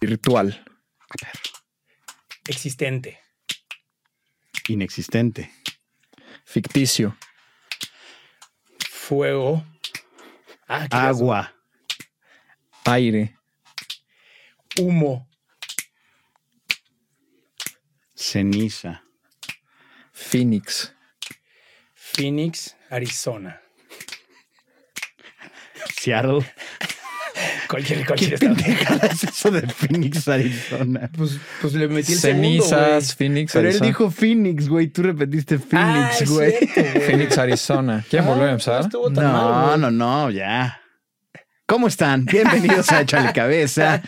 Virtual. Existente. Inexistente. Ficticio. Fuego. Ah, ¿qué Agua. Aire. Humo. Ceniza. Phoenix. Phoenix, Arizona. Seattle. Cualquier, ¿Qué cualquier estado. pendejada es eso de Phoenix, Arizona? Pues, pues le metí el segundo, Cenizas, Phoenix, Pero él Arizona. dijo Phoenix, güey. Tú repetiste. Ah, Phoenix, es güey. cierto, güey. Phoenix, Arizona. ¿Quieren volver a Ah, empezar? No no, no, ya. ¿Cómo están? Bienvenidos a Échale Cabeza.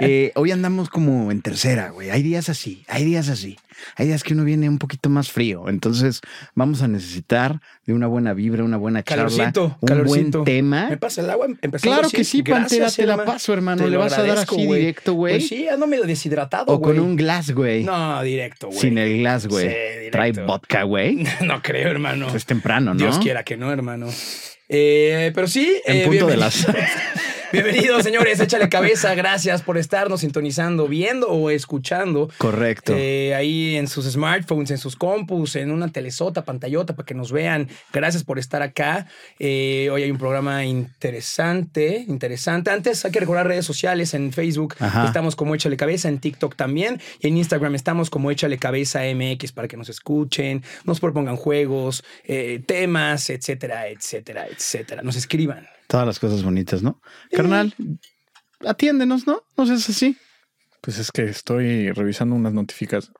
Eh, hoy andamos como en tercera, güey. Hay días así, hay días así. Hay días que uno viene un poquito más frío. Entonces vamos a necesitar de una buena vibra, una buena charla, Calorcito, un calorcito. buen tema. ¿Me pasa el agua? Claro así? que sí, Gracias, Pantera, te la paso, hermano. Te Le vas a dar así directo, güey. Pues sí, ando medio deshidratado, o con un glass, güey. No, directo, güey. Sin el glass, güey. Sí. Trae vodka, güey. No creo, hermano. Pues es temprano, ¿no? Dios quiera que no, hermano. Eh, pero sí. En eh, punto de las. Bienvenidos, señores. Échale cabeza. Gracias por estarnos sintonizando, viendo o escuchando. Correcto. Eh, ahí en sus smartphones, en sus compus, en una telesota, pantallota para que nos vean. Gracias por estar acá. Eh, hoy hay un programa interesante, interesante. Antes hay que recordar redes sociales en Facebook. Ajá. Estamos como Échale Cabeza, en TikTok también. Y en Instagram estamos como Échale Cabeza MX para que nos escuchen, nos propongan juegos, eh, temas, etcétera, etcétera, etcétera. Nos escriban. Todas las cosas bonitas, ¿no? Carnal, atiéndenos, ¿no? No seas así. Pues es que estoy revisando unas notificaciones.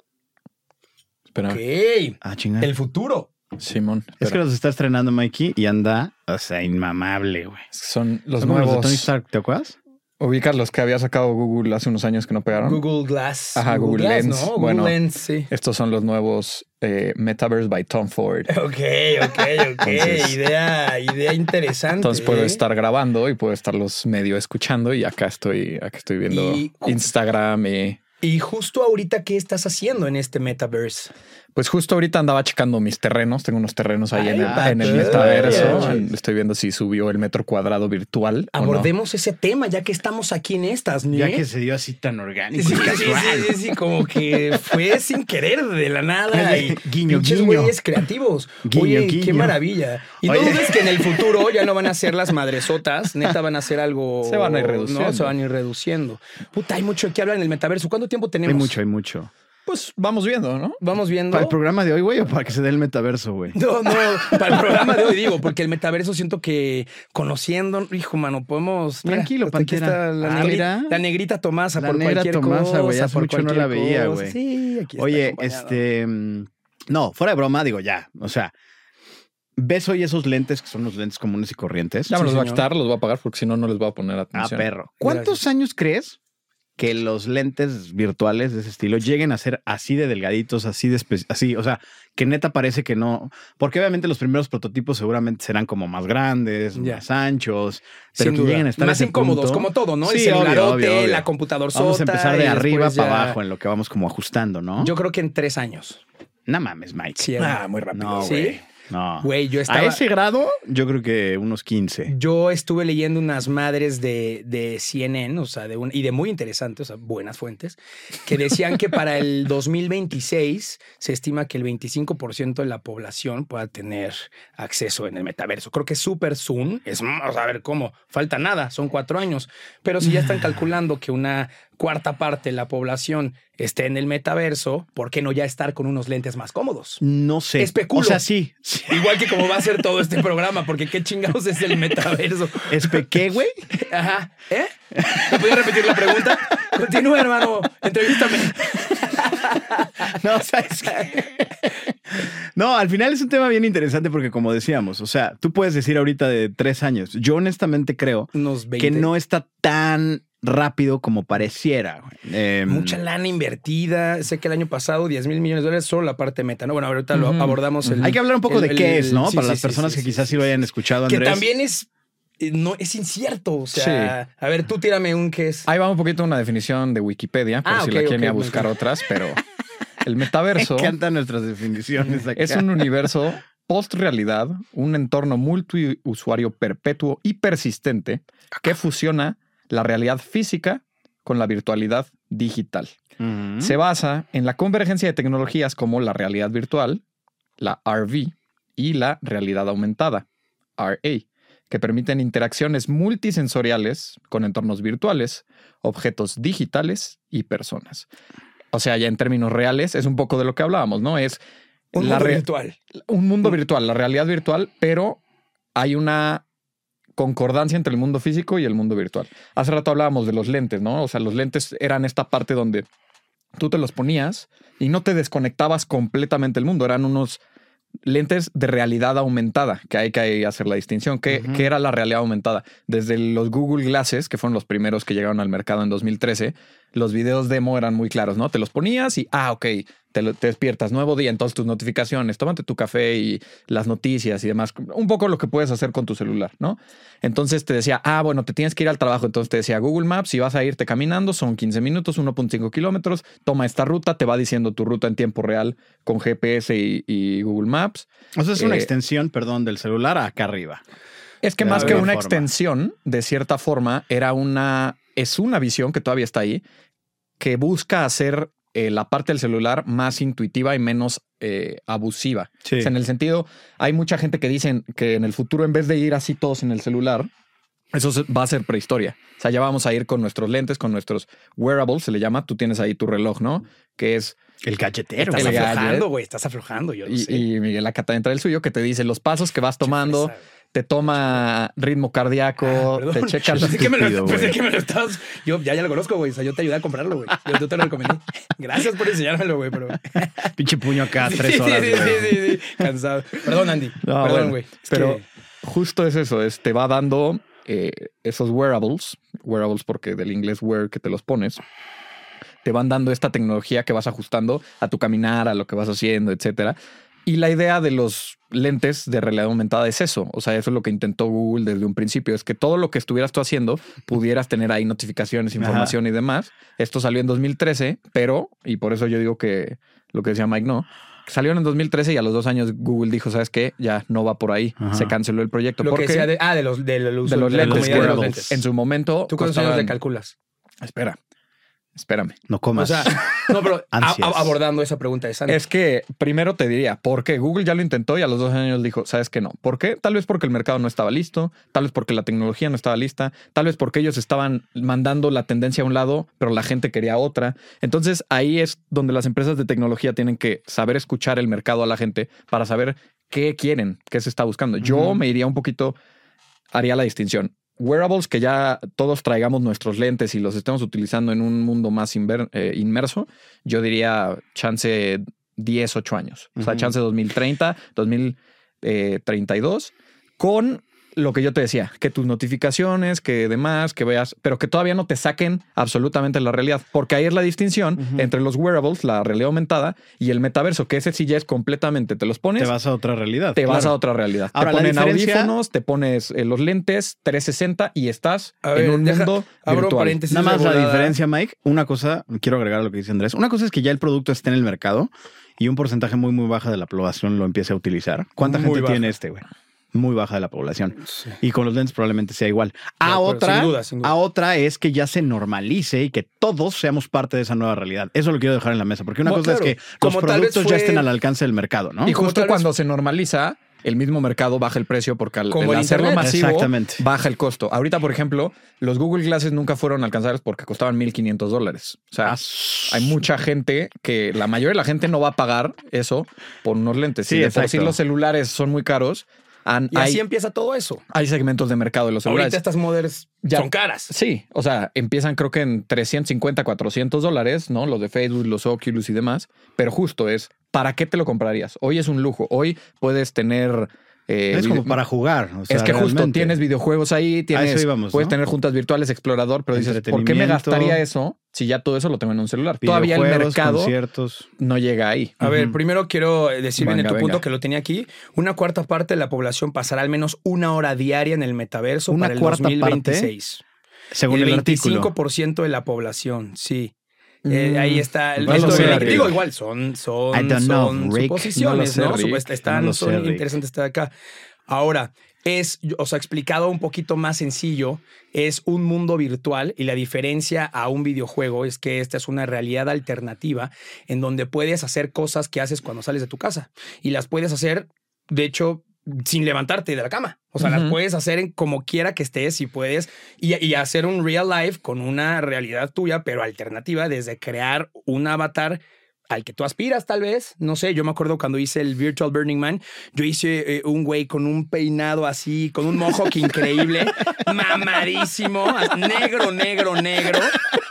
Espera, Ok. Ah, chingada. El futuro. Simón. Es que los está estrenando Mikey y anda, o sea, inmamable, güey. Son los Son nuevos. de Tony Stark, ¿te acuerdas? Ubicas los que había sacado Google hace unos años que no pegaron. Google Glass. Ajá, Google Glass, Lens. ¿no? Bueno. Google Lens, sí. Estos son los nuevos eh, Metaverse by Tom Ford. Ok, ok, ok. Entonces- idea, idea interesante. Entonces puedo ¿eh? estar grabando y puedo estarlos medio escuchando y acá estoy, acá estoy viendo Y- Instagram y Y justo ahorita, ¿qué estás haciendo en este metaverse? pues justo ahorita andaba checando mis terrenos. Tengo unos terrenos ahí en, el, en metaverso. Ay. Estoy viendo si subió el metro cuadrado virtual. o no. Abordemos ese tema ya que estamos aquí en estas, ¿no? Ya que se dio así tan orgánico Sí, y sí, casual. sí, sí, sí, como que fue sin querer de la nada. Y Guiño, pinches guiño. güeyes creativos. Guiño, Oye, qué maravilla. Y no Oye. dudes que en el futuro ya no van a ser las madresotas, neta van a ser algo. Se van a ir reduciendo. No, se van a ir reduciendo. Puta, hay mucho que hablar en el metaverso. ¿Cuánto tiempo tenemos? Hay mucho, hay mucho. Pues vamos viendo, ¿no? Vamos viendo. ¿Para el programa de hoy, güey, o para que se dé el metaverso, güey? No, no, para el programa de hoy digo, porque el metaverso siento que conociendo, hijo, mano, podemos. mira, Tranquilo, hasta aquí Pantera. está la, Ah, negri- mira. la negrita Tomasa La por negra cualquier Tomasa, cosa. güey, hace por mucho no la cualquier veía, cosa. güey. Sí, aquí está Oye, acompañado. este. No, fuera de broma, digo ya. O sea, ¿ves hoy esos lentes que son los lentes comunes y corrientes? Ya me Sí, los voy a quitar, los voy a pagar porque si no, no les voy a poner Ah, atención. perro. ¿Cuántos años crees que los lentes virtuales de ese estilo lleguen a ser así de delgaditos, así de así, o sea, que neta parece que no, porque obviamente los primeros prototipos seguramente serán como más grandes, más anchos, pero Sin que duda. lleguen a estar Más incómodos, punto. como todo, ¿no? el Sí, obvio, celularote, obvio, obvio. la computadora Vamos a empezar de arriba para ya... abajo en lo que vamos como ajustando, ¿no? Yo creo que en tres años. no mames, Mike. Sí, Ah, muy rápido. no, ¿Sí? No. Güey, yo estaba. A ese grado, yo creo que unos 15. Yo estuve leyendo unas madres de, de CNN, o sea, de un, y de muy interesantes, o sea, buenas fuentes, que decían que para el 2026 se estima que el 25% de la población pueda tener acceso en el metaverso. Creo que es súper soon, es, o sea, a ver cómo, falta nada, son cuatro años, pero si ya están calculando que una cuarta parte de la población esté en el metaverso, ¿por qué no ya estar con unos lentes más cómodos? No sé. Especulo. O sea, sí. Igual que como va a ser todo este programa, porque qué chingados es el metaverso. ¿Espe qué, güey? Ajá. ¿Eh? ¿Me podía repetir la pregunta? Continúa, hermano. Entrevístame. No, ¿sabes qué? No, al final es un tema bien interesante porque como decíamos, o sea, tú puedes decir ahorita de tres años. Yo honestamente creo Unos 20. que no está tan rápido como pareciera. Em, Mucha lana invertida. Sé que el año pasado 10 mil millones de dólares solo la parte meta, ¿no? Bueno, ahorita lo abordamos. El, Hay que hablar un poco el- de qué el- es, ¿no? sí, Para sí, las personas sí, que quizás sí, sí lo hayan escuchado, Que Andrés. también es, eh, no, es incierto. O sea, a ver, tú tírame un que es. Ahí va un poquito una definición de Wikipedia, por Ah, si ok, la quieren ok, ir a me buscar otras, pero el Me metaverso encantan nuestras definiciones acá. es un universo post-realidad, un entorno multiusuario perpetuo y persistente que fusiona la realidad física con la virtualidad digital. Se basa en la convergencia de tecnologías como la realidad virtual, la RV, y la realidad aumentada, RA, que permiten interacciones multisensoriales con entornos virtuales, objetos digitales y personas. O sea, ya en términos reales, es un poco de lo que hablábamos, ¿no? Es Un la mundo virtual. un mundo virtual, la realidad virtual, pero hay una concordancia entre el mundo físico y el mundo virtual. Hace rato hablábamos de los lentes, ¿no? O sea, los lentes eran esta parte donde tú te los ponías y no te desconectabas completamente del mundo, eran unos lentes de realidad aumentada, que hay que hacer la distinción. ¿Qué, qué era la realidad aumentada? Desde los Google Glasses, que fueron los primeros que llegaron al mercado en 2013, los videos demo eran muy claros, ¿no? Te los ponías y, ah, ok, te, lo- te despiertas, nuevo día, entonces tus notificaciones, tómate tu café y las noticias y demás. Un poco lo que puedes hacer con tu celular, ¿no? Entonces te decía, ah, bueno, te tienes que ir al trabajo. Entonces te decía Google Maps, si vas a irte caminando, son 15 minutos, 1.5 kilómetros, toma esta ruta, te va diciendo tu ruta en tiempo real con GPS y, y Google Maps. O sea, es una Eh, extensión, perdón, del celular acá arriba. Es que De más que una forma. extensión, de cierta forma, era una, es una visión que todavía está ahí, que busca hacer eh, la parte del celular más intuitiva y menos eh, abusiva. Sí. O sea, en el sentido, hay mucha gente que dicen que en el futuro, en vez de ir así todos en el celular, eso va a ser prehistoria. O sea, ya vamos a ir con nuestros lentes, con nuestros wearables, se le llama. Tú tienes ahí tu reloj, ¿no? Que es El galletero. Estás el aflojando, güey. Estás aflojando. Yo lo y, sé. y Miguel acá trae el suyo, que te dice los pasos que vas tomando. Te toma ritmo cardíaco, Ah, te checa Qué Pensé que, me lo, estúpido, pensé güey. que me lo estabas. Yo ya, ya lo conozco, güey. O sea, yo te ayudé a comprarlo, güey. Yo, yo te lo recomendé. Gracias por enseñármelo, güey. Pero. Pinche puño acá, tres Sí, horas. sí, sí, sí, sí. Cansado. Perdón, Andy. No, Perdón, güey. Pero que- justo es eso, es, te va dando eh, esos wearables, wearables porque del inglés wear que te los pones, te van dando esta tecnología que vas ajustando a tu caminar, a lo que vas haciendo, etcétera. Y la idea de los lentes de realidad aumentada es eso. O sea, eso es lo que intentó Google desde un principio. Es que todo lo que estuvieras tú haciendo pudieras tener ahí notificaciones, Ajá. información y demás. Esto salió en 2013, pero, y por eso yo digo que lo que decía Mike no, salieron en 2013 y a los dos años Google dijo, ¿sabes qué? Ya no va por ahí. Ajá. Se canceló el proyecto. Lo que porque decía de, ah, de los, de los, de los de la lentes, de los lentes. en su momento... ¿Tú cuántos años le calculas? Espera, espérame. No O comas. sea, no, pero a- Ansias. a- abordando esa pregunta de Santi. Es que primero te diría, ¿por qué? Google ya lo intentó y a los dos años dijo, ¿sabes qué no? ¿Por qué? Tal vez porque el mercado no estaba listo, tal vez porque la tecnología no estaba lista, tal vez porque ellos estaban mandando la tendencia a un lado, pero la gente quería otra. Entonces ahí es donde las empresas de tecnología tienen que saber escuchar el mercado a la gente para saber qué quieren, qué se está buscando. Yo me iría un poquito, haría la distinción. Wearables que ya todos traigamos nuestros lentes y los estemos utilizando en un mundo más inver- eh, inmerso, yo diría chance 10, 8 años. O sea, chance 2030, 2032, con lo que yo te decía, que tus notificaciones, que demás, que veas, pero que todavía no te saquen absolutamente la realidad, porque ahí es la distinción entre los wearables, la realidad aumentada, y el metaverso, que ese sí ya es completamente, te los pones, te vas a otra realidad. te vas a otra realidad. Ahora, te ponen diferencia- audífonos, te pones eh, los lentes 360 y estás A ver, en un deja- mundo abro virtual. paréntesis. Nada más la diferencia, Mike. Una cosa, quiero agregar a lo que dice Andrés. Una cosa es que ya el producto esté en el mercado y un porcentaje muy, muy baja de la población lo empiece a utilizar. ¿Cuánta Muy gente baja. tiene este, güey? Muy baja de la población. Sí. Y con los lentes probablemente sea igual. A No, otra, sin duda, sin duda. a otra es que ya se normalice y que todos seamos parte de esa nueva realidad. Eso lo quiero dejar en la mesa, porque una Bueno, cosa claro. es que los productos fue- ya estén al alcance del mercado, ¿no? Y Como justo vez- cuando se normaliza, el mismo mercado baja el precio porque al, Como el hacerlo internet. masivo Exactamente. baja el costo. Ahorita, por ejemplo, los Google Glasses nunca fueron alcanzables porque costaban 1.500 dólares. O sea, hay mucha gente que la mayoría de la gente no va a pagar eso por unos lentes. Sí, si de por sí exacto. los celulares son muy caros, han- Y así hay, empieza todo eso. hay segmentos de mercado de los celulares. Ahorita estas Ya. son caras. Sí, o sea, empiezan creo que en 350, 400 dólares, ¿no? Los de Facebook, los Oculus y demás. Pero justo es, ¿para qué te lo comprarías? Hoy es un lujo. Hoy puedes tener... eh, es como para jugar. o sea, es que justo tienes videojuegos ahí, tienes, íbamos, puedes ¿no? tener juntas virtuales, explorador, pero dices, ¿por qué me gastaría eso si ya todo eso lo tengo en un celular? Todavía el mercado conciertos. no llega ahí. A ver, primero quiero decir bien Venga, tu punto que lo tenía aquí. Una cuarta parte de la población pasará al menos una hora diaria en el metaverso ¿Una para el cuarta parte? 2026. Según el el, artículo. 25% de la población, sí. Eh, Mm, ahí está. el- no sé, digo, igual, son, son, know, son suposiciones, No sé, están, No sé, son interesantes estar acá. Ahora, es, o sea, explicado un poquito más sencillo, es un mundo virtual y la diferencia a un videojuego es que esta es una realidad alternativa en donde puedes hacer cosas que haces cuando sales de tu casa y las puedes hacer, de hecho, sin levantarte de la cama. O sea, las puedes hacer en como quiera que estés si puedes y, y hacer un real life con una realidad tuya, pero alternativa, desde crear un avatar al que tú aspiras, tal vez. No sé, yo me acuerdo cuando hice el Virtual Burning Man, yo hice eh, un güey con un peinado así, con un mohawk increíble, mamadísimo, negro, negro, negro.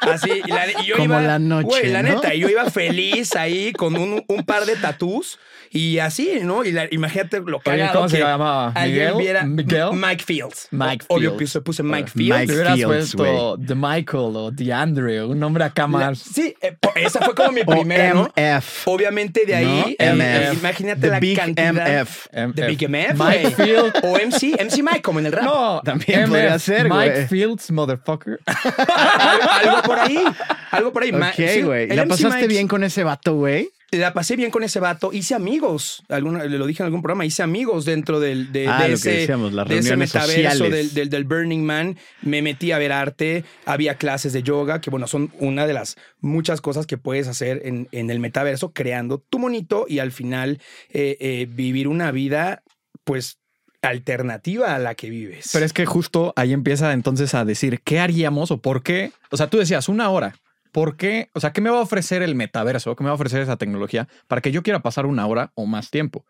Así, y, la- y yo Como iba, la noche, güey, la ¿no? neta, y yo iba feliz ahí con un, un par de tatús y así, ¿no? Y la- imagínate lo Oye, cagado ¿cómo se que llamaba? alguien ¿Miguel? viera ¿Miguel? Mike Fields. Mike Obvio, Fields. puse, puse Mike Mike Fields. Te hubieras Fields, puesto The Michael o The Andrew, un nombre acá La- más. sí, eh, esa fue como mi primera, ¿no? MF. Obviamente de ahí, ¿no? MF. imagínate The la Big cantidad. MF. De Big MF, Mike güey. Field. O MC, MC Mike, como en el rap. No, También podría ser, Mike güey. Fields, motherfucker. Algo, por ahí. Algo por ahí. Sí, Ok, güey. el ¿La MC pasaste Mike- bien con ese vato, güey? La pasé bien con ese vato. Hice amigos. Alguna, lo dije en algún programa. Hice amigos dentro del, de, Ah, de lo que ese, decíamos, las de ese reuniones metaverso sociales. del, del, del Burning Man. Me metí a ver arte. Había clases de yoga, que bueno, son una de las muchas cosas que puedes hacer en, en el metaverso, creando tu monito y al final eh, eh, vivir una vida, pues, alternativa a la que vives. Pero es que justo ahí empieza entonces a decir qué haríamos o por qué. O sea, tú decías una hora. ¿Por qué? O sea, ¿qué me va a ofrecer el metaverso? ¿Qué me va a ofrecer esa tecnología para que yo quiera pasar una hora o más tiempo?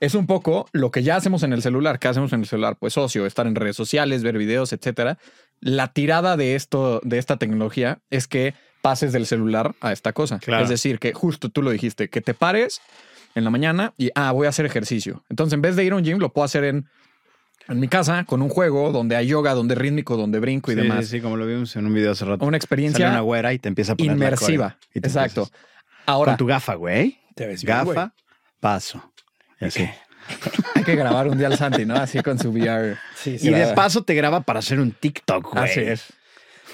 Es un poco lo que ya hacemos en el celular. ¿Qué hacemos en el celular? Pues ocio, estar en redes sociales, ver videos, etcétera. La tirada de esto, de esta tecnología, es que pases del celular a esta cosa. Claro. Es decir, que justo tú lo dijiste, que te pares en la mañana y ah, voy a hacer ejercicio. Entonces, en vez de ir a un gym, lo puedo hacer en, en mi casa con un juego donde hay yoga, donde es rítmico, donde brinco y Sí, demás. Sí, sí, como lo vimos en un video hace rato. Una Sale experiencia una güera y te empieza a poner inmersiva. coreo. Y te Exacto. empiezas- Ahora, Con tu gafa, güey. Te ves bien, güey. Gafa, paso. Y así. hay que grabar un día al Santi, ¿no? Así con su VR. Sí, sí. Y de paso te graba para hacer un TikTok, güey. Así es.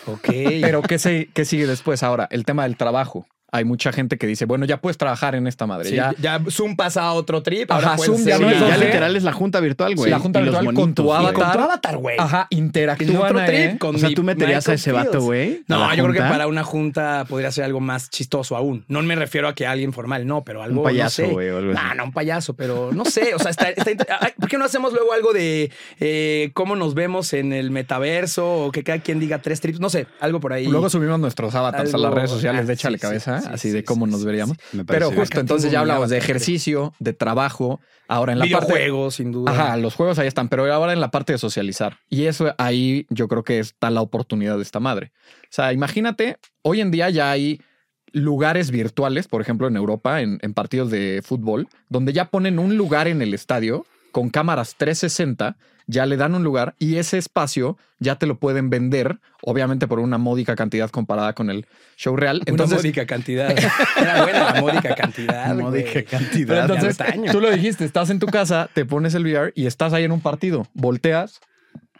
Ok. Pero ¿qué, se, ¿qué sigue después? Ahora, el tema del trabajo. Hay mucha gente que dice, bueno, ya puedes trabajar en esta madre. Sí, ya, ya, Zoom pasa a otro trip. Ajá, ahora puedes Zoom ya no Sí, es ya literal es la junta virtual, güey. la junta virtual con tu avatar. Con tu avatar, güey. Ajá, En interactúan otro trip ahí. con O sea, tú meterías a ese vato, güey. No, yo creo que para una junta podría ser algo más chistoso aún. No me refiero a que alguien formal, no, pero algo. Un payaso, no sé. güey, o algo así. Nah, no, un payaso, pero no sé. O sea, está, está inter- Ay, ¿por qué no hacemos luego algo de eh, cómo nos vemos en el metaverso o que cada quien diga tres trips? No sé, algo por ahí. Luego subimos nuestros avatars a las redes sociales de Échale sí, sí, así sí, de cómo nos veríamos. Pero justo entonces ya hablamos de ejercicio, de trabajo. Ahora en la parte... videojuegos, sin duda. Ajá, los juegos ahí están, pero ahora en la parte de socializar. Y eso ahí yo creo que está la oportunidad de esta madre. O sea, imagínate, hoy en día ya hay lugares virtuales, por ejemplo en Europa, en, en partidos de fútbol, donde ya ponen un lugar en el estadio con cámaras 360, ya le dan un lugar y ese espacio ya te lo pueden vender, obviamente por una módica cantidad comparada con el show real. Entonces, una módica cantidad. Era buena la módica cantidad. Módica cantidad. Pero entonces, tú lo dijiste, estás en tu casa, te pones el VR y estás ahí en un partido. Volteas,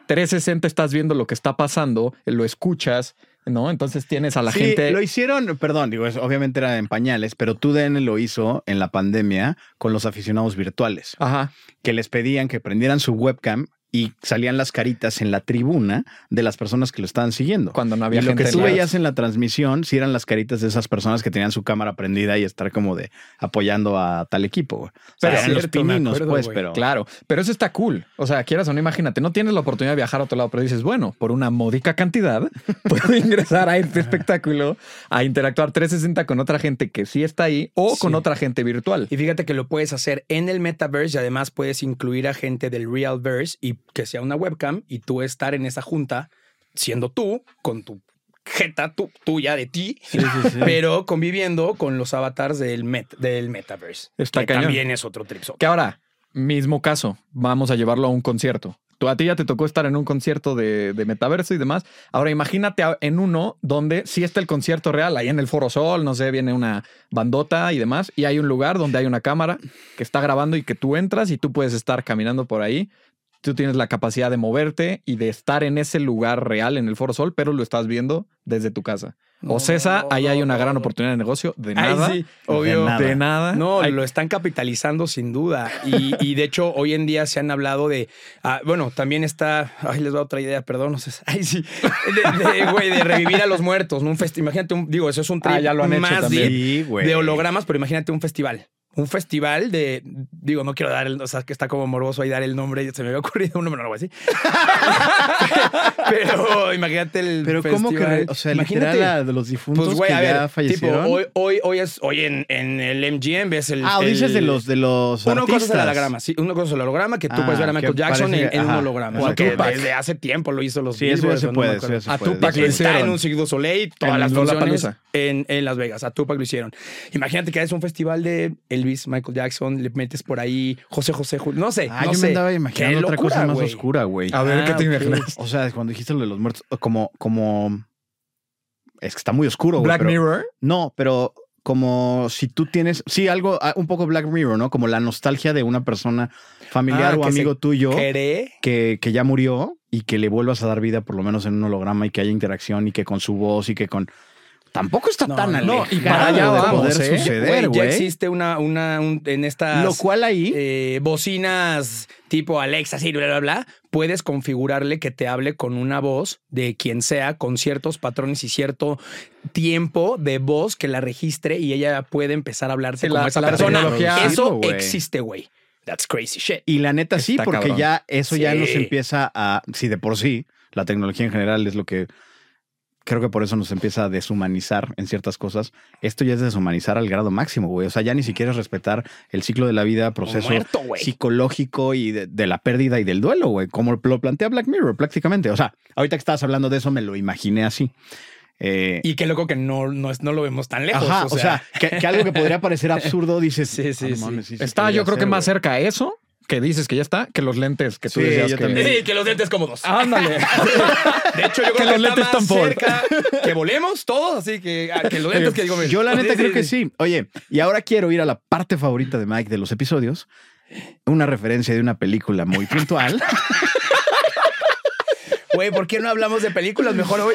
360 estás viendo lo que está pasando, lo escuchas, ¿no? Entonces tienes a la sí, gente. lo hicieron, perdón, digo, es- obviamente era en pañales, pero TUDN lo hizo en la pandemia con los aficionados virtuales, Ajá. que les pedían que prendieran su webcam y salían las caritas en la tribuna de las personas que lo estaban siguiendo. Cuando no había y lo gente que en tú veías en la transmisión, sí eran las caritas de esas personas que tenían su cámara prendida y estar como de apoyando a tal equipo. güey. O sea, Pero eran los cierto, me pininos, acuerdo, pues, güey. pero. Claro, pero eso está cool. O sea, quieras o no, imagínate, no tienes la oportunidad de viajar a otro lado, pero dices, bueno, por una módica cantidad, puedo ingresar a este espectáculo, a interactuar 360 con otra gente que sí está ahí o con otra gente virtual. Y fíjate que lo puedes hacer en el metaverse y además puedes incluir a gente del realverse y que sea una webcam y tú estar en esa junta siendo tú con tu jeta tu- tuya de ti, pero conviviendo con los avatars del, met- del metaverse. Está que cañón. también es otro trip. Que ahora, mismo caso, vamos a llevarlo a un concierto. Tú a ti ya te tocó estar en un concierto de, de metaverso y demás. Ahora imagínate en uno donde sí está el concierto real, ahí en el Foro Sol, no sé, viene una bandota y demás, y hay un lugar donde hay una cámara que está grabando y que tú entras y tú puedes estar caminando por ahí tú tienes la capacidad de moverte y de estar en ese lugar real, en el Foro Sol, pero lo estás viendo desde tu casa. No, o Cesa, no, ahí hay no, una no, gran no. oportunidad de negocio. De Ay, nada. sí, obvio. nada. De nada. No, lo están capitalizando sin duda. Y, y de hecho, hoy en día se han hablado de. ah, bueno, también está. Ay, les voy a otra idea, perdón. No sé. Ay, sí. De, de, güey, de revivir a los muertos. ¿no? Un festi- imagínate, un, digo, eso es un trip Ah, ya lo han hecho más también. deep Sí, güey. de hologramas, pero imagínate un festival. Un festival de. Digo, no quiero dar el. O sea, que está como morboso ahí dar el nombre. Se me había ocurrido un nombre, no lo voy a decir. pero imagínate el. Pero ¿cómo que, festival. o sea, Imagínate- literal a de los difuntos Pues, güey, que a ya ver, fallecieron? tipo, hoy, hoy, hoy es, hoy en, en el MGM ves el. ah, o dices el- de los de los Una cosa es artistas. el holograma, sí, una cosa es el holograma que tú Ah, puedes ver a Michael Jackson parece en, en un ajá, holograma. o sea, que Tupac. desde hace tiempo lo hizo los Sí, eso ya se no puede, eso ya se A puede. Tupac lo está hicieron. en un Cirque Soleil, todas En las funciones en, en Las Vegas. A Tupac lo hicieron. Imagínate que es un festival de Elvis, Michael Jackson, le metes por ahí José José, Jul- no sé, Ah, no yo sé. me andaba imaginando otra locura, cosa más oscura, güey. A ver, Ah, ¿qué te ok. imaginas? O sea, cuando dijiste lo de los muertos, como, como. Es que está muy oscuro, güey. Black pero- Mirror. No, pero como si tú tienes. Sí, algo, ah, un poco Black Mirror, ¿no? Como la nostalgia de una persona familiar Ah, o amigo tuyo ¿Cree? que, que ya murió y que le vuelvas a dar vida, por lo menos en un holograma, y que haya interacción y que con su voz y que con. Tampoco está No, tan no, alejado y para allá de vamos, poder ¿eh? suceder, Güey, ya existe una, una, un- en estas Lo cual ahí. eh, bocinas tipo Alexa, así, bla, bla, bla, puedes configurarle que te hable con una voz de quien sea, con ciertos patrones y cierto tiempo de voz que la registre y ella puede empezar a hablarte Sí, como la- esa la persona. tecnología- Eso existe, güey. That's crazy shit. Y la neta sí, porque cabrón. ya eso ya Sí. nos empieza a, si de por sí, la tecnología en general es lo que creo que por eso nos empieza a deshumanizar en ciertas cosas. Esto ya es deshumanizar al grado máximo, güey. O sea, ya ni siquiera es respetar el ciclo de la vida, proceso muerto, psicológico y de, de la pérdida y del duelo, güey. Como lo plantea Black Mirror prácticamente. O sea, ahorita que estabas hablando de eso, me lo imaginé así. Eh, Y qué loco que no, no, es- no lo vemos tan lejos. Ajá, o sea, que, que algo que podría parecer absurdo, dices. Sí, sí, "Ah, no sí. mames, sí, sí Está, yo creo que más güey". cerca a eso que dices que ya está, que los lentes que tú Sí, decías yo que... también. Sí, que los dientes cómodos. Ándale. De hecho, yo creo que, los está lentes más están por. cerca que volemos todos, así que, ah, que los lentes que digo. Yo la neta Sí, creo sí, que sí. Oye, y ahora quiero ir a la parte favorita de Mike de los episodios. Una referencia de una película muy puntual. Güey, ¿por qué no hablamos de películas mejor hoy?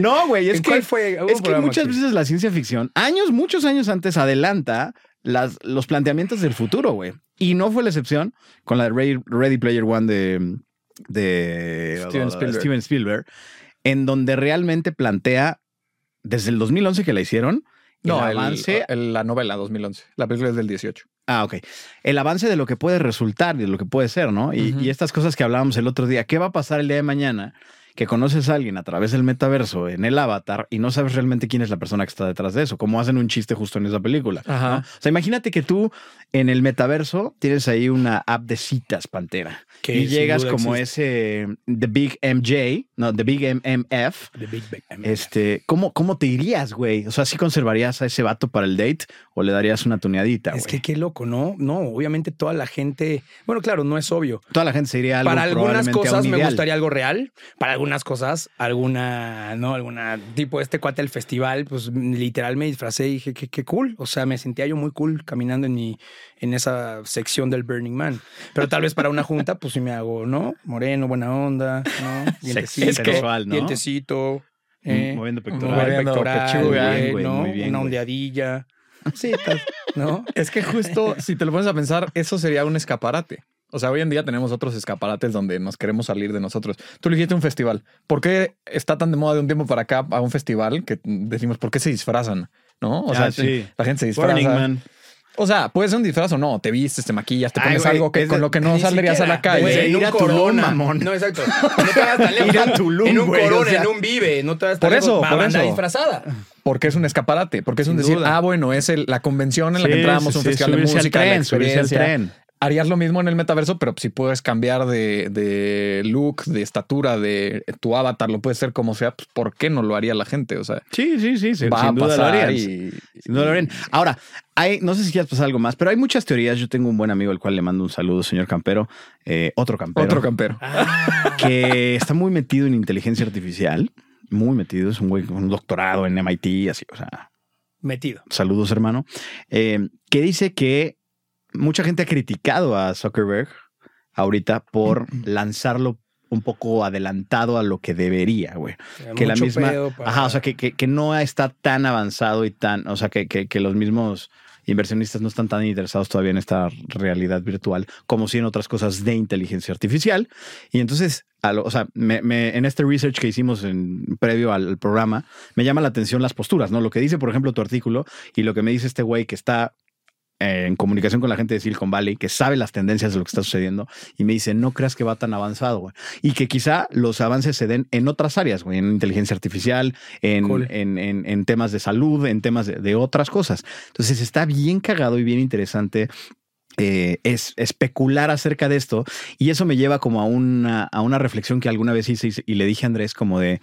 No, güey, es ¿En que, fue? Es que muchas veces la ciencia ficción, años, muchos años antes, adelanta las, los planteamientos del futuro, güey. Y no fue la excepción con la de Ready, Player One de, de Steven Spielberg. Steven Spielberg, en donde realmente plantea, desde el 2011 que la hicieron, No, el avance el- la novela 2011. La película es del 18. Ah, ok. El avance de lo que puede resultar, de lo que puede ser, ¿no? Y, y estas cosas que hablábamos el otro día, ¿qué va a pasar el día de mañana? Que conoces a alguien a través del metaverso, en el avatar, y no sabes realmente quién es la persona que está detrás de eso, como hacen un chiste justo en esa película. Ajá. ¿no? O sea, imagínate que tú en el metaverso tienes ahí una app de citas, Pantera. Que y llegas como existe. ese The Big MJ, no, The Big MMF. The Big Bang. Este, ¿cómo, ¿cómo te irías, güey? O sea, ¿sí conservarías a ese vato para el date o le darías una tuneadita, Es güey? que qué loco, ¿no? No, obviamente toda la gente. Bueno, claro, no es obvio. Toda la gente se iría algo Para algunas cosas me gustaría algo real. Para algunas cosas, alguna, ¿no? Alguna tipo este cuate del festival, pues literal me disfracé y dije, qué, qué cool. O sea, me sentía yo muy cool caminando en mi, en esa sección del Burning Man. Pero tal vez para una junta, pues sí me hago, ¿no? Moreno, buena onda, ¿no? Dientecito, sensual, ¿no? dientecito. eh, Moviendo pectoral. Moviendo pectoral, pechuga, güey, güey, ¿no? muy bien, Una güey. ondeadilla. Sí, tal, ¿no? Es que justo, si te lo pones a pensar, eso sería un escaparate. O sea, hoy en día tenemos otros escaparates donde nos queremos salir de nosotros. Tú le dijiste un festival. ¿Por qué está tan de moda de un tiempo para acá a un festival que decimos, ¿por qué se disfrazan? ¿No? O sea, Ah, sí. la gente se disfraza. Burning Man. O sea, puede ser un disfraz o no. Te vistes, te maquillas, te Ay, pones güey, algo que, con de- lo que no saldrías a la calle. güey, en Ir un a Tulum, corona. mamón. No, exacto. No te vayas tan lejos. Ir a Tulum, En un güey, o corona, sea. en un vive. No te vayas tan Por lejos. eso, Va por banda eso. disfrazada. Porque es un escaparate. Porque es un Sin decir, duda. ah, bueno, es el- la convención en la que entrábamos, sí, un sí, festival de al música, la tren, al experiencia. tren. Harías lo mismo en el metaverso, pero si puedes cambiar de, de look, de estatura, de tu avatar, lo puedes ser como sea, pues ¿por qué no lo haría la gente? O sea, Sí, sí, sí. va sin a duda lo pasar harían. y, Sin duda lo harían. Ahora, hay, no sé si quieres pasar algo más, pero hay muchas teorías. Yo tengo un buen amigo al cual le mando un saludo, señor Campero. eh, otro Campero. otro campero. que está muy metido en inteligencia artificial. Muy metido. Es un güey con un doctorado en MIT, así, o sea, Metido. saludos, hermano. eh, que dice que mucha gente ha criticado a Zuckerberg ahorita por lanzarlo un poco adelantado a lo que debería, güey. Que la misma. para- Ajá, o sea, que, que, que no está tan avanzado y tan. O sea, que, que, los mismos inversionistas no están tan interesados todavía en esta realidad virtual como si en otras cosas de inteligencia artificial. Y entonces, a lo- o sea, me- me- en este research que hicimos en, previo al programa, me llama la atención las posturas, ¿no? Lo que dice, por ejemplo, tu artículo y lo que me dice este güey que está eh, en comunicación con la gente de Silicon Valley, que sabe las tendencias de lo que está sucediendo, y me dice, no creas que va tan avanzado, güey. Y que quizá los avances se den en otras áreas, güey, en inteligencia artificial, en, Cool. en, en- en temas de salud, en temas de, de otras cosas. Entonces está bien cagado y bien interesante. eh, es especular acerca de esto y eso me lleva como a una, a una reflexión que alguna vez hice y, y le dije a Andrés como de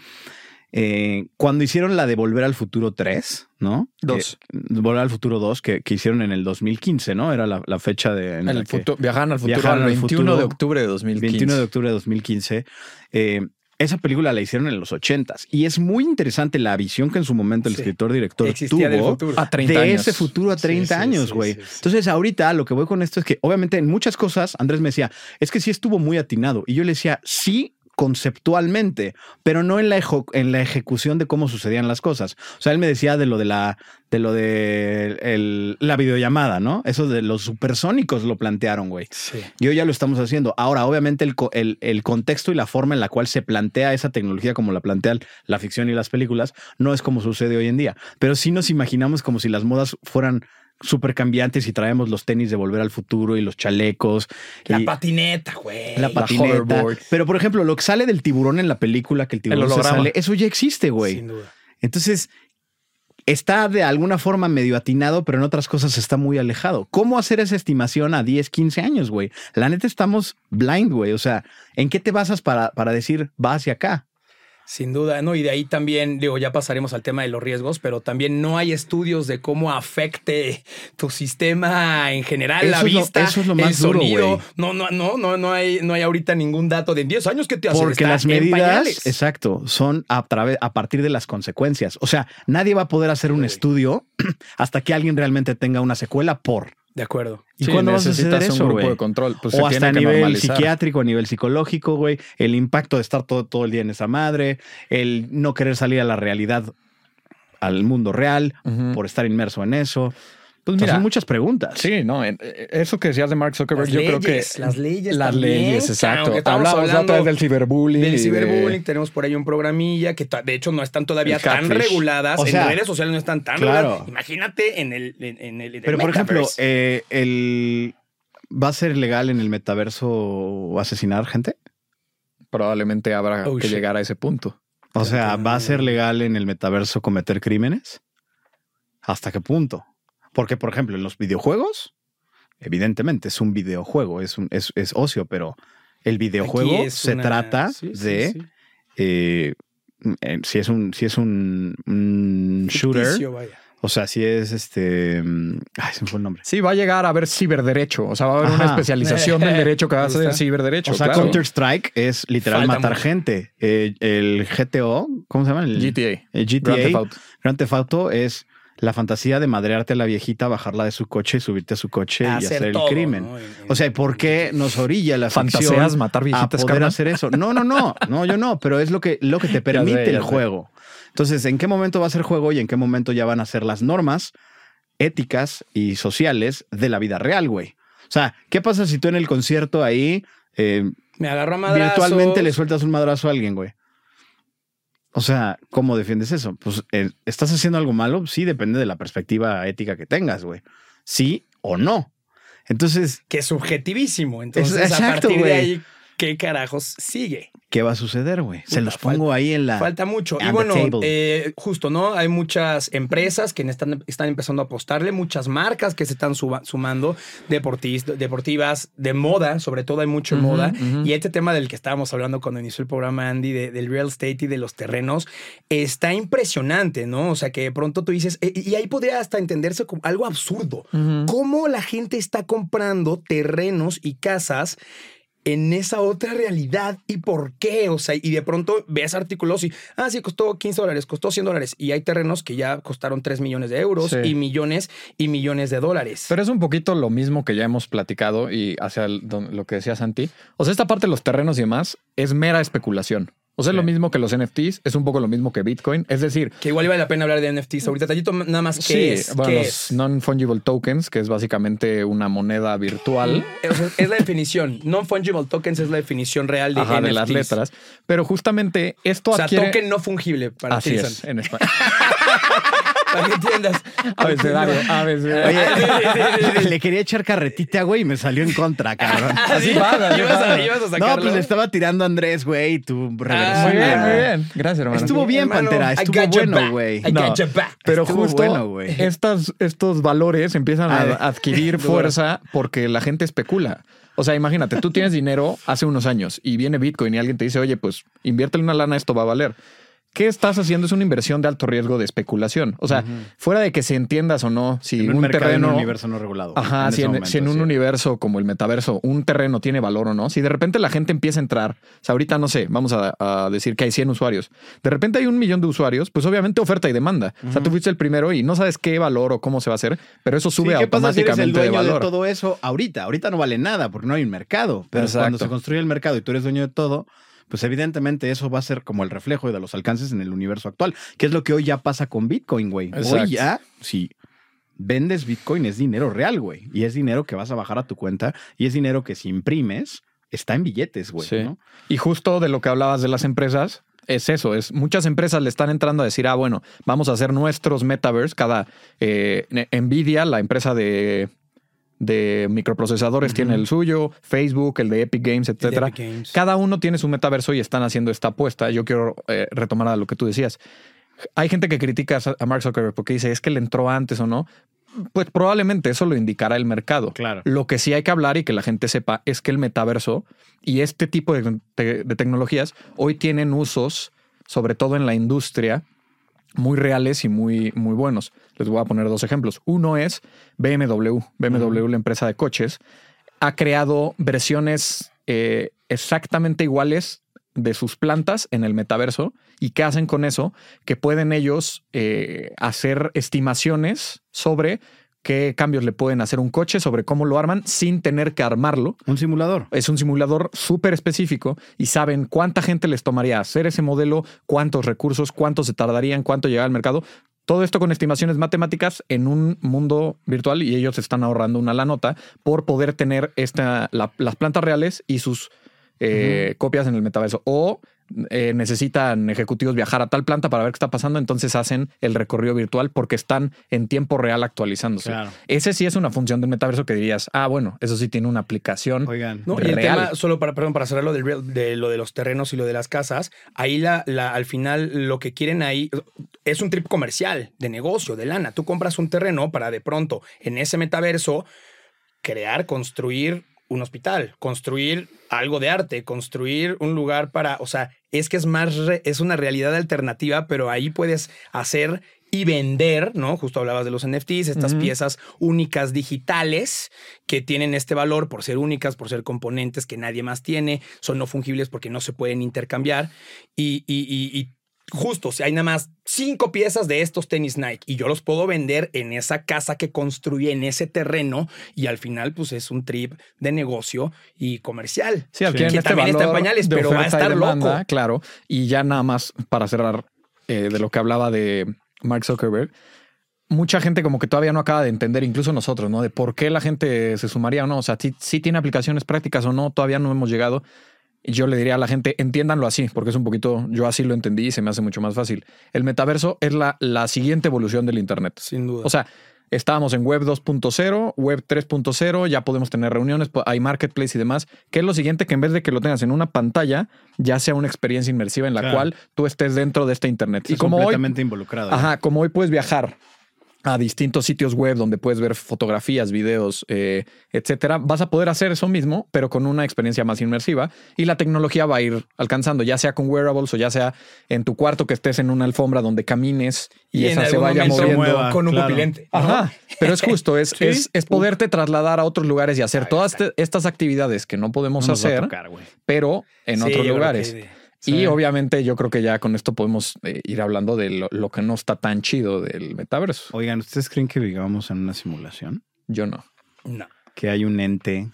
eh, cuando hicieron la de Volver al Futuro 3, ¿no? Dos. Eh, Volver al Futuro 2, que, que hicieron en el 2015, ¿no? Era la, la fecha de... en la El que- futu- viajaron al futuro Viajaron el al 21 futuro. de octubre de 2015. 21 de octubre de 2015. eh, esa película la hicieron en los 80s y es muy interesante la visión que en su momento el Sí. escritor director Existía tuvo futuro. A 30 de años. ese futuro a Sí, 30 sí, años, güey. sí. Entonces, ahorita lo que voy con esto es que, obviamente, en muchas cosas, Andrés me decía, es que sí estuvo muy atinado. Y yo le decía, sí, conceptualmente, pero no en la, ejo- en la ejecución de cómo sucedían las cosas. O sea, él me decía de lo de la, de lo de el- la videollamada, ¿no? Eso de los supersónicos lo plantearon, güey. Sí. Y hoy ya lo estamos haciendo. Ahora, obviamente, el- el contexto y la forma en la cual se plantea esa tecnología, como la plantean la ficción y las películas, no es como sucede hoy en día. Pero sí nos imaginamos como si las modas fueran súper cambiantes y traemos los tenis de volver al futuro y los chalecos. La y patineta, güey. la patineta. Pero, por ejemplo, lo que sale del tiburón en la película, que el tiburón se sale, eso ya existe, güey. Sin duda. Entonces, está de alguna forma medio atinado, pero en otras cosas está muy alejado. ¿Cómo hacer esa estimación a 10, 15 años, güey? La neta estamos blind, güey. O sea, ¿en qué te basas para, para decir va hacia acá? Sin duda, ¿no? Y de ahí también, digo, ya pasaremos al tema de los riesgos, pero también no hay estudios de cómo afecte tu sistema en general, la Eso es lo- vista, eso es lo el más duro, sonido. güey. no, no, no, no, no hay, no hay ahorita ningún dato de en 10 años que te hace Porque las medidas, exacto, son a, través, a partir de las consecuencias. O sea, nadie va a poder hacer un Sí. estudio hasta que alguien realmente tenga una secuela por. De acuerdo. ¿Y Sí, cuándo va a necesitas eso, un grupo de control. Pues se o hasta tiene a nivel normalizar. psiquiátrico, a nivel psicológico, güey. El impacto de estar todo, todo el día en esa madre, el no querer salir a la realidad, al mundo real, por estar inmerso en eso. Pues mira, son muchas preguntas. Sí, no, en- eh, eso que decías de Mark Zuckerberg, Las yo leyes, creo que las leyes las también, leyes, exacto. hablando otra vez del ciberbullying. Del de- ciberbullying tenemos por ahí un programilla que de hecho no están todavía tan reguladas. O sea, en redes sociales no están tan claro. reguladas. Imagínate en el, en, en el, en el Pero, por ejemplo, metaverse. eh, el, ¿va a ser legal en el metaverso asesinar gente? Probablemente habrá Oh, que shit. Llegar a ese punto. O sea, ¿va a ser legal en el metaverso cometer crímenes? ¿Hasta qué punto? Porque, por ejemplo, en los videojuegos, evidentemente es un videojuego, es, un, es, es ocio, pero el videojuego se una- trata sí, de, sí. eh, eh, si es un, si es un, un shooter, Ficticio, vaya. o sea, si es este, mm, ay, se me fue el nombre. Sí, va a llegar a haber ciberderecho. O sea, va a haber una especialización del derecho que va a ser ciberderecho. O sea, claro. Counter Strike es literal Falta matar mucho. gente. Eh, el GTO, ¿cómo se llama? El GTA. el GTA, Grand Theft Auto. Grand Theft Auto es la fantasía de madrearte a la viejita, bajarla de su coche y subirte a su coche y Hacer hacer todo, el crimen. O sea, ¿por qué nos orilla la ficción Fantaseas matar a viejitas, poder carnal? hacer eso? No, no, no, no, yo no, pero es lo que, lo que te permite sé, el sé. juego. Entonces, ¿en qué momento va a ser juego y en qué momento ya van a ser las normas éticas y sociales de la vida real, güey? O sea, ¿qué pasa si tú en el concierto ahí eh, Me agarro a madrazos. virtualmente le sueltas un madrazo a alguien, güey? O sea, ¿cómo defiendes eso? Pues, eh, ¿estás haciendo algo malo? Sí, depende de la perspectiva ética que tengas, güey. Sí o no. Entonces, Que es subjetivísimo. Entonces, Es- a partir de ahí, ¿qué carajos sigue? ¿Qué va a suceder, güey? Se los pongo ahí en la... Falta mucho. Y bueno, eh, justo, ¿no? Hay muchas empresas que están, están empezando a apostarle, muchas marcas que se están suba- sumando, deportis- deportivas, de moda, sobre todo hay mucho Ujú, moda. Y este tema del que estábamos hablando cuando inició el programa, Andy, de- del real estate y de los terrenos, está impresionante, ¿no? O sea, que de pronto tú dices, eh, y ahí podría hasta entenderse como algo absurdo. ¿Cómo la gente está comprando terrenos y casas en esa otra realidad y por qué. O sea, y de pronto ves artículos y, ah, sí, costó 15 dólares, costó 100 dólares. Y hay terrenos que ya costaron 3 millones de euros Sí. y millones y millones de dólares. Pero es un poquito lo mismo que ya hemos platicado y hacia el- lo que decía Santi. O sea, esta parte de los terrenos y demás es mera especulación. O sea, es lo mismo que los NFTs, es un poco lo mismo que Bitcoin. Es decir, que igual vale la pena hablar de NFTs ahorita. Tallito, nada más, ¿qué sí, es? bueno, ¿Qué los es? non-fungible tokens, que es básicamente una moneda virtual. O sea, es la definición. Non-fungible tokens es la definición real de Ajá, NFTs. de las letras. Pero justamente esto O sea, adquiere... token no fungible para Así es, en español. Para que entiendas. Abecedario, abecedario. Oye, le quería echar carretita, güey, y me salió en contra, cabrón. Así pasa, así ibas a, pasa. No, pues le estaba tirando a Andrés, güey, y tú reversible, Muy bien, muy bien. Gracias, hermano. Estuvo bien, Hermano, Pantera, estuvo bueno, güey. I No. got your back. Pero Estuvo justo bueno, güey. estas, estos valores empiezan a adquirir fuerza porque la gente especula. O sea, imagínate, tú tienes dinero hace unos años y viene Bitcoin y alguien te dice, oye, pues inviértele una lana, esto va a valer. ¿Qué estás haciendo? Es una inversión de alto riesgo de especulación. O sea, fuera de que se entiendas o no, si En un, un, mercado, en terreno. un universo no regulado. Ajá, en si en, momento, si en un universo como el metaverso un terreno tiene valor o no, si de repente la gente empieza a entrar, o sea, ahorita no sé, vamos a, a decir que hay 100 usuarios, de repente hay un millón de usuarios, pues obviamente oferta y demanda. O sea, tú fuiste el primero y no sabes qué valor o cómo se va a hacer, pero eso sube Sí, ¿qué pasa si eres el automáticamente de dueño de, valor. todo eso ahorita? Ahorita no vale nada porque no hay un mercado. Pero Exacto. cuando se construye el mercado y tú eres dueño de todo, pues evidentemente eso va a ser como el reflejo de los alcances en el universo actual, que es lo que hoy ya pasa con Bitcoin, güey. Hoy ya, si vendes Bitcoin es dinero real, güey. Y es dinero que vas a bajar a tu cuenta y es dinero que si imprimes está en billetes, güey. Sí. ¿no? Y justo de lo que hablabas de las empresas, es eso, es muchas empresas le están entrando a decir, ah, bueno, vamos a hacer nuestros metaverse, cada eh, Nvidia, la empresa de, de microprocesadores tiene el suyo, Facebook, el de Epic Games, etcétera. Cada uno tiene su metaverso y están haciendo esta apuesta. Yo quiero eh, retomar a lo que tú decías. Hay gente que critica a Mark Zuckerberg porque dice, es que le entró antes o no. Pues probablemente eso lo indicará el mercado. Claro. Lo que sí hay que hablar y que la gente sepa es que el metaverso y este tipo de, te- de tecnologías hoy tienen usos, sobre todo en la industria, muy reales y muy, muy buenos. Les voy a poner dos ejemplos. Uno es BMW. BMW, la empresa de coches, ha creado versiones eh, exactamente iguales de sus plantas en el metaverso. ¿Y qué hacen con eso? Que pueden ellos eh, hacer estimaciones sobre qué cambios le pueden hacer un coche, sobre cómo lo arman sin tener que armarlo. Un simulador. Es un simulador súper específico y saben cuánta gente les tomaría hacer ese modelo, cuántos recursos, cuánto se tardarían, cuánto llegar al mercado. Todo esto con estimaciones matemáticas en un mundo virtual y ellos están ahorrando una la nota por poder tener esta, la- las plantas reales y sus eh, copias en el metaverso. O eh, necesitan ejecutivos viajar a tal planta para ver qué está pasando, entonces hacen el recorrido virtual porque están en tiempo real actualizándose. Claro. Ese sí es una función del metaverso que dirías, ah, bueno, eso sí tiene una aplicación. Oigan. No, y el tema, solo para, perdón, para cerrar lo, del real- de lo de los terrenos y lo de las casas, ahí la, la- al final lo que quieren ahí es un trip comercial, de negocio, de lana. Tú compras un terreno para de pronto en ese metaverso crear, construir un hospital, construir algo de arte, construir un lugar para, o sea, es que es más, re- es una realidad alternativa, pero ahí puedes hacer y vender, ¿no? Justo hablabas de los NFTs, estas piezas únicas digitales que tienen este valor por ser únicas, por ser componentes que nadie más tiene, son no fungibles porque no se pueden intercambiar y, y- y- y justo, si hay nada más cinco piezas de estos tenis Nike y yo los puedo vender en esa casa que construí, en ese terreno y al final pues es un trip de negocio y comercial. Sí, adquieren que este también está en pañales, pero va a estar demanda, loco. Claro. Y ya nada más para cerrar eh, de lo que hablaba de Mark Zuckerberg. Mucha gente como que todavía no acaba de entender, incluso nosotros, ¿no? De por qué la gente se sumaría o no. O sea, si, si tiene aplicaciones prácticas o no, todavía no hemos llegado. Y yo le diría a la gente, entiéndanlo así, porque es un poquito, yo así lo entendí y se me hace mucho más fácil. El metaverso es la, la siguiente evolución del Internet. Sin duda. O sea, estábamos en web 2.0, web 3.0, ya podemos tener reuniones, hay marketplace y demás. ¿Qué es lo siguiente? Que en vez de que lo tengas en una pantalla, ya sea una experiencia inmersiva en la Claro. cual tú estés dentro de este internet. y como hoy, completamente involucrado. ajá, como hoy puedes viajar a distintos sitios web donde puedes ver fotografías, videos, eh, etcétera, vas a poder hacer eso mismo, pero con una experiencia más inmersiva y la tecnología va a ir alcanzando, ya sea con wearables o ya sea en tu cuarto que estés en una alfombra donde camines y, esa se vaya moviendo. mueva, con un claro. pupilente. Ajá, pero es justo, es, Sí. es, es poderte trasladar a otros lugares y hacer todas te- estas actividades que no podemos No hacer, tocar, pero en Sí, otros lugares. que- Y obviamente yo creo que ya con esto podemos eh, ir hablando de lo, lo que no está tan chido del metaverso. Oigan, ¿ustedes creen que vivamos en una simulación? Yo no. No. Que hay un ente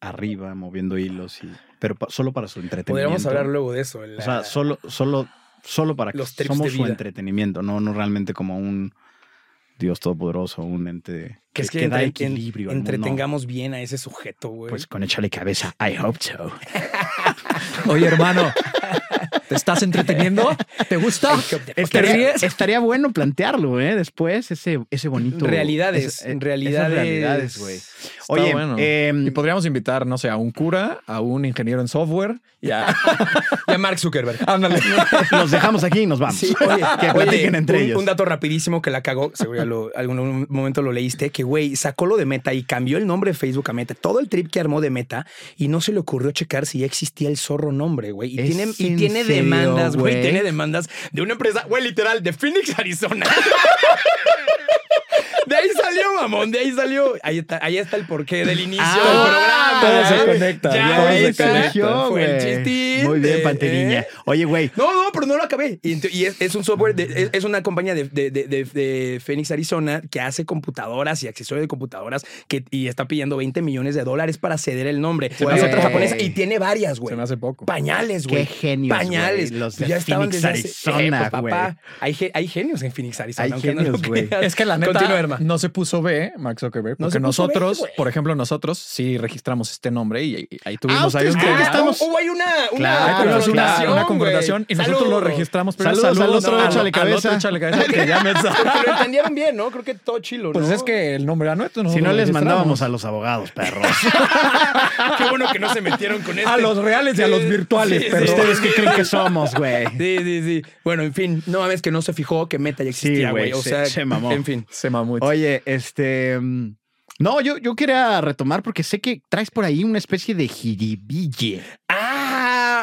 arriba moviendo hilos y pero pa- solo para su entretenimiento. Podríamos hablar luego de eso. O sea, solo, solo, solo para que Los trips somos su entretenimiento, no, no realmente como un Dios todopoderoso, un ente que es que, da equilibrio. al mundo. entretengamos bien a ese sujeto, güey. Pues con échale cabeza, I hope so. Oye, hermano, ¿te estás entreteniendo? ¿Te gusta? ¿Te Estaría, ríes? estaría bueno plantearlo, ¿eh? Después, ese, ese bonito. Realidades, ese- en esas realidades. realidades, güey. Oye, bueno. em, y podríamos invitar, no sé, a un cura, a un ingeniero en software y a... Y a Mark Zuckerberg. Ándale. los dejamos aquí y nos vamos. Sí, oye, que oye, platiquen entre un, ellos. un dato rapidísimo que la cagó, seguro lo, algún momento lo leíste, que güey, sacó lo de Meta y cambió el nombre de Facebook a Meta. Todo el trip que armó de Meta y no se le ocurrió checar si ya existía el zorro nombre, güey. Y ¿Es tiene, y en tiene serio, demandas, güey. Tiene demandas de una empresa, güey, literal, de Phoenix, Arizona. De ahí salió, mamón, de ahí salió. Ahí está, ahí está el porqué del inicio Ah, del programa. todo se ¿eh? conecta, Ya todo se conecta. Fue el güey. chistín. Muy bien, Panteriña. ¿eh? Oye, güey, No, no, pero no lo acabé. Y, es, es un software, de- es, es una compañía de, de- de- de- de Phoenix, Arizona, que hace computadoras y accesorios de computadoras que, y está pidiendo 20 millones de dólares para ceder el nombre. me Y hace otra japonesa, y tiene varias, güey. Se me hace poco. Pañales, Qué güey. genios, Pañales. los Pues de ya estaban Phoenix, desde hace- Arizona, Eh, pues, papá, hay, ge- hay genios en Phoenix, Arizona. Hay genios, güey. Es que la neta Continúa, no se puso B, Mark Zuckerberg, porque se B, nosotros, por ejemplo, nosotros sí registramos este nombre y, y ahí Ah, tuvimos ahí ustedes un Hubo ahí una, una Claro, Ahí una, una confrontación y nosotros lo Saludos. registramos. Pero Saludos al otro, no, échale al cabeza. otro, échale cabeza, que ya me Porque lo entendieron bien, ¿no? Creo que todo chilo, Pues ¿no? es que el nombre era nuestro. si nosotros no les mandábamos a los abogados, perros. Qué bueno que no se metieron con este. A los reales y a los virtuales, Sí, pero sí, ¿Ustedes sí. qué creen que somos, güey? Sí, sí, sí. Bueno, en fin, no mames que no se fijó que Meta ya existía, güey. o se- sea, se mamó. en fin. Se mamó. Oye, este. mm, No, yo, yo quería retomar porque sé que traes por ahí una especie de jiribille. Ah,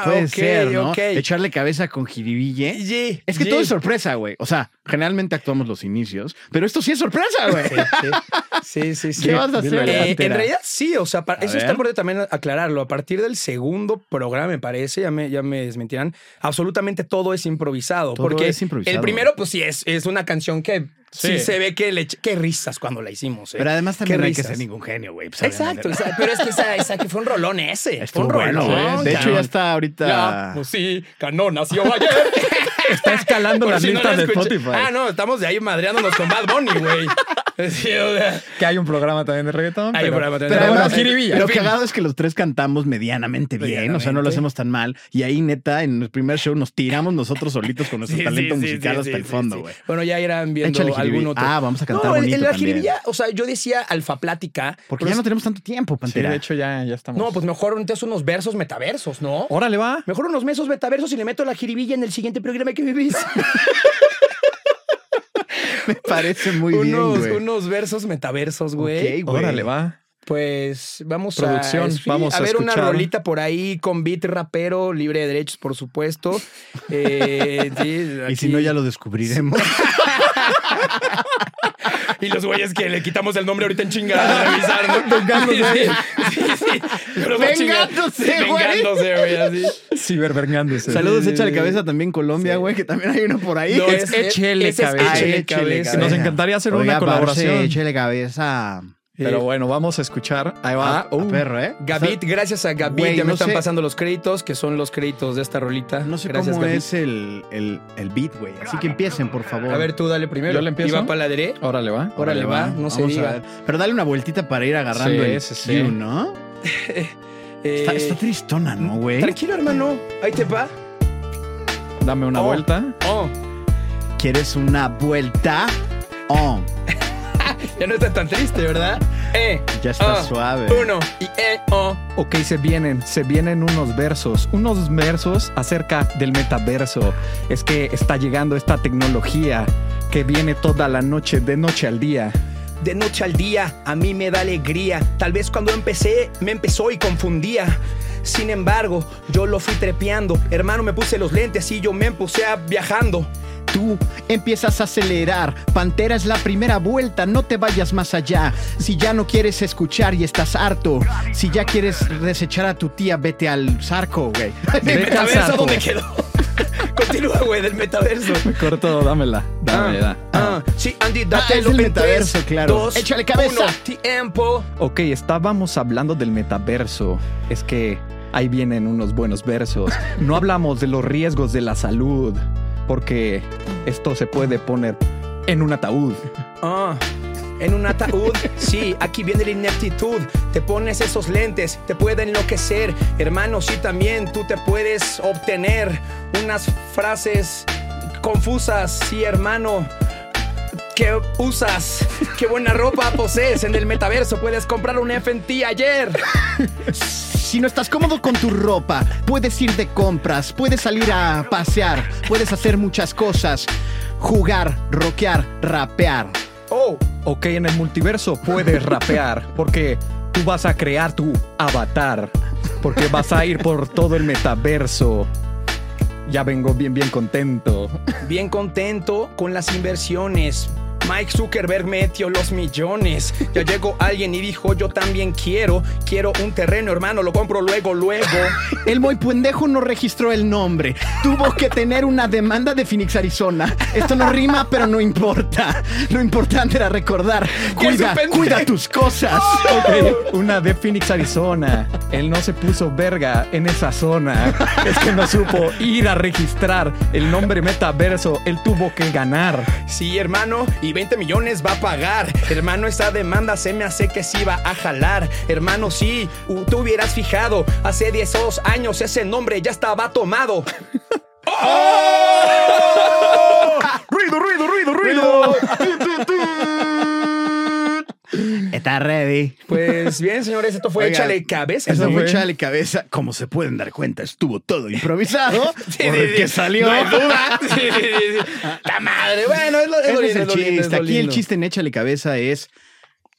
Puede ser, ¿no? Echarle cabeza con jiribille. Ye, Es que todo es sorpresa, güey. O sea, generalmente actuamos los inicios, pero esto sí es sorpresa, güey. Sí, sí, sí. ¿Qué vas a hacer? Eh, en realidad sí, o sea, eso ver. está importante también aclararlo. A partir del segundo programa, me parece, ya me, ya me desmentirán, absolutamente todo es improvisado. Todo porque es improvisado. el primero, pues sí, es, es una canción que sí, Sí. se ve que le... Qué risas cuando la hicimos. ¿eh? Pero además también Qué no hay que ser ningún genio, güey. Pues, Exacto, pero es que esa, esa que fue un rolón ese. Estuvo fue un bueno, rolón. De hecho, ya está ahorita. Ya, pues sí, Cano nació ayer. Está escalando las si no listas la de. Spotify. Ah, no, estamos de ahí madreándonos con Bad Bunny, güey. Sí, o sea, Que hay un programa también de reggaetón. Hay pero, un programa también pero de bueno, reggaetón. jiribilla. Lo En fin. cagado es que los tres cantamos medianamente bien, o sea, no lo hacemos tan mal. Y ahí, neta, en el primer show nos tiramos nosotros solitos con nuestro sí, talento sí, musical sí, hasta sí, el fondo, sí. güey. Bueno, ya irán viendo Échale algún otro. Ah, vamos a cantar no, el- bonito el- la también. jiribilla, o sea, yo decía alfa plática. Porque pero ya no tenemos tanto tiempo, Sí, Pantera. de hecho ya, ya estamos. No, pues mejor entonces unos versos metaversos, ¿no? Órale, va. Mejor unos mesos metaversos y le meto la jiribilla en el siguiente programa que vivís. me parece muy unos, bien, güey. unos versos metaversos, güey. Ok, güey. Órale, va. Pues vamos Producción, a, sí, vamos a ver una rolita por ahí con beat rapero, libre de derechos, por supuesto. Eh, sí, Y si no, ya lo descubriremos. Y los güeyes que le quitamos el nombre ahorita en chingada a revisar, ¿no? Vengándose. Sí, sí, sí. Vengándose, Sí, güey. Vengándose, güey, así. Cibervergándose. Saludos, échale cabeza también Colombia, güey, que también hay uno por ahí. No, Es échele ese es cabeza. Nos encantaría hacer Oiga, una colaboración. parce, échale cabeza. Pero bueno, vamos a escuchar. Ahí va. Ah, a perro, ¿eh? Gabit, gracias a Gabit, Güey, ya me no están sé- pasando los créditos, que son los créditos de esta rolita. No sé gracias, cómo Gabit. es el, el, el beat, güey. Así que empiecen, por favor. A ver, tú dale primero. ¿Yo le empiezo? Y va para la dere. Órale, va. Órale, va, no se Vamos a diga. Pero dale una vueltita para ir agarrando Sí, el sí, sí. cue, ¿no? Eh, Está, está tristona, ¿no, güey? Tranquilo, hermano. Ahí te va. Dame una Oh. vuelta. Oh, ¿Quieres una vuelta? Oh, ya no está tan triste, ¿verdad? Eh. ya está suave. Uno. Y eh, oh. Ok, se vienen, se vienen unos versos, unos versos acerca del metaverso. Es que está llegando esta tecnología que viene toda la noche, de noche al día. De noche al día, a mí me da alegría. Tal vez cuando empecé, me empezó y confundía. Sin embargo, yo lo fui trepeando. Hermano, me puse los lentes y yo me puse a viajando. Tú empiezas a acelerar. Pantera es la primera vuelta, no te vayas más allá. Si ya no quieres escuchar y estás harto, si ya quieres desechar a tu tía, vete al zarco, güey. ¿El Vete al dónde quedó? Continúa, güey, del metaverso. Corto, dámela. Dámela. Ah, sí, Andy, date Ah, el metaverso, claro. Dos, Échale cabeza. uno, tiempo. Ok, estábamos hablando del metaverso. Es que ahí vienen unos buenos versos. No hablamos de los riesgos de la salud, porque esto se puede poner en un ataúd. Ah, en un ataúd, sí, aquí viene la ineptitud. Te pones esos lentes, te puede enloquecer. Hermano, sí, también tú te puedes obtener unas frases confusas. Sí, hermano. ¿Qué usas? ¿Qué buena ropa posees en el metaverso? Puedes comprar un FNT ayer. Si no estás cómodo con tu ropa, puedes ir de compras, puedes salir a pasear, puedes hacer muchas cosas. Jugar, rockear, rapear. Oh, Ok, en el multiverso puedes rapear, porque tú vas a crear tu avatar, porque vas a ir por todo el metaverso. Ya vengo bien, bien contento. bien contento con las inversiones. Mike Zuckerberg metió los millones. Ya llegó alguien y dijo, yo también quiero. Quiero un terreno, hermano, lo compro luego, luego. El muy pendejo no registró el nombre. Tuvo que tener una demanda de Phoenix, Arizona. Esto no rima, pero no importa. Lo importante era recordar. ¿Qué es Cuida, tus cosas. Ok, una de Phoenix, Arizona. Él no se puso verga en esa zona. Es que no supo ir a registrar el nombre metaverso. Él tuvo que ganar. Sí, hermano, y 20 millones va a pagar. Hermano, esa demanda se me hace que sí va a jalar. Hermano, sí, tú hubieras fijado. Hace 10 años ese nombre ya estaba tomado. Ruido, ruido, ruido, ruido. Está ready. Pues bien, señores, esto fue Oigan, Échale Cabeza. Eso fue. Échale cabeza. Como se pueden dar cuenta, estuvo todo improvisado. Sí, porque sí, salió. No hay duda. Sí, sí, sí, sí. ¡Ta madre! Bueno, es lo, es lo es lindo, el es lo lindo, es chiste. lo Aquí el chiste en Échale cabeza es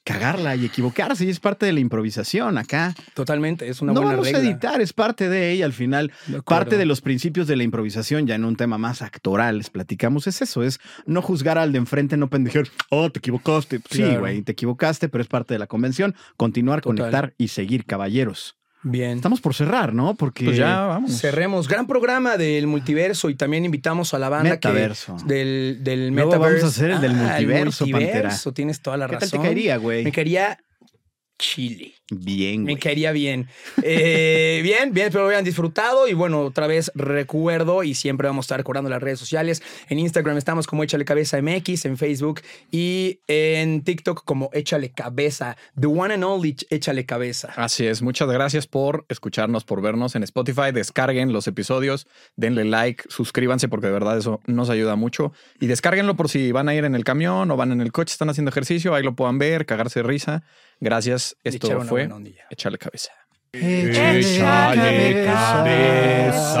cagarla y equivocarse. Y es parte de la improvisación acá. Totalmente, es una no buena vamos regla. a editar, es parte de ella. Al final, De parte de los principios de la improvisación, ya en un tema más actoral, les platicamos, es eso, es no juzgar al de enfrente, no pendejear, oh, te equivocaste. Sí, Claro. güey, te equivocaste, pero es parte de la convención. Continuar, Total. conectar y seguir, caballeros. Bien. Estamos por cerrar, ¿no? Porque Pues ya vamos. Cerremos. Gran programa del multiverso y también invitamos a la banda Metaverso. que del, del Luego metaverso. vamos a hacer el del multiverso, Pantera. Tienes toda la ¿qué tal razón. te caería, güey? Me caería chile. Bien, Me güey. caería bien. Eh, bien, bien, espero lo hayan disfrutado. Y bueno, otra vez recuerdo y siempre vamos a estar recordando las redes sociales. En Instagram estamos como Échale Cabeza MX, en Facebook y en TikTok como Échale Cabeza. The one and only Échale Cabeza. Así es, muchas gracias por escucharnos, por vernos en Spotify. Descarguen los episodios, denle like, suscríbanse porque de verdad eso nos ayuda mucho. Y descárguenlo por si van a ir en el camión o van en el coche, están haciendo ejercicio, ahí lo puedan ver, cagarse de risa. Gracias, esto echar fue. Echarle cabeza. Échale cabeza.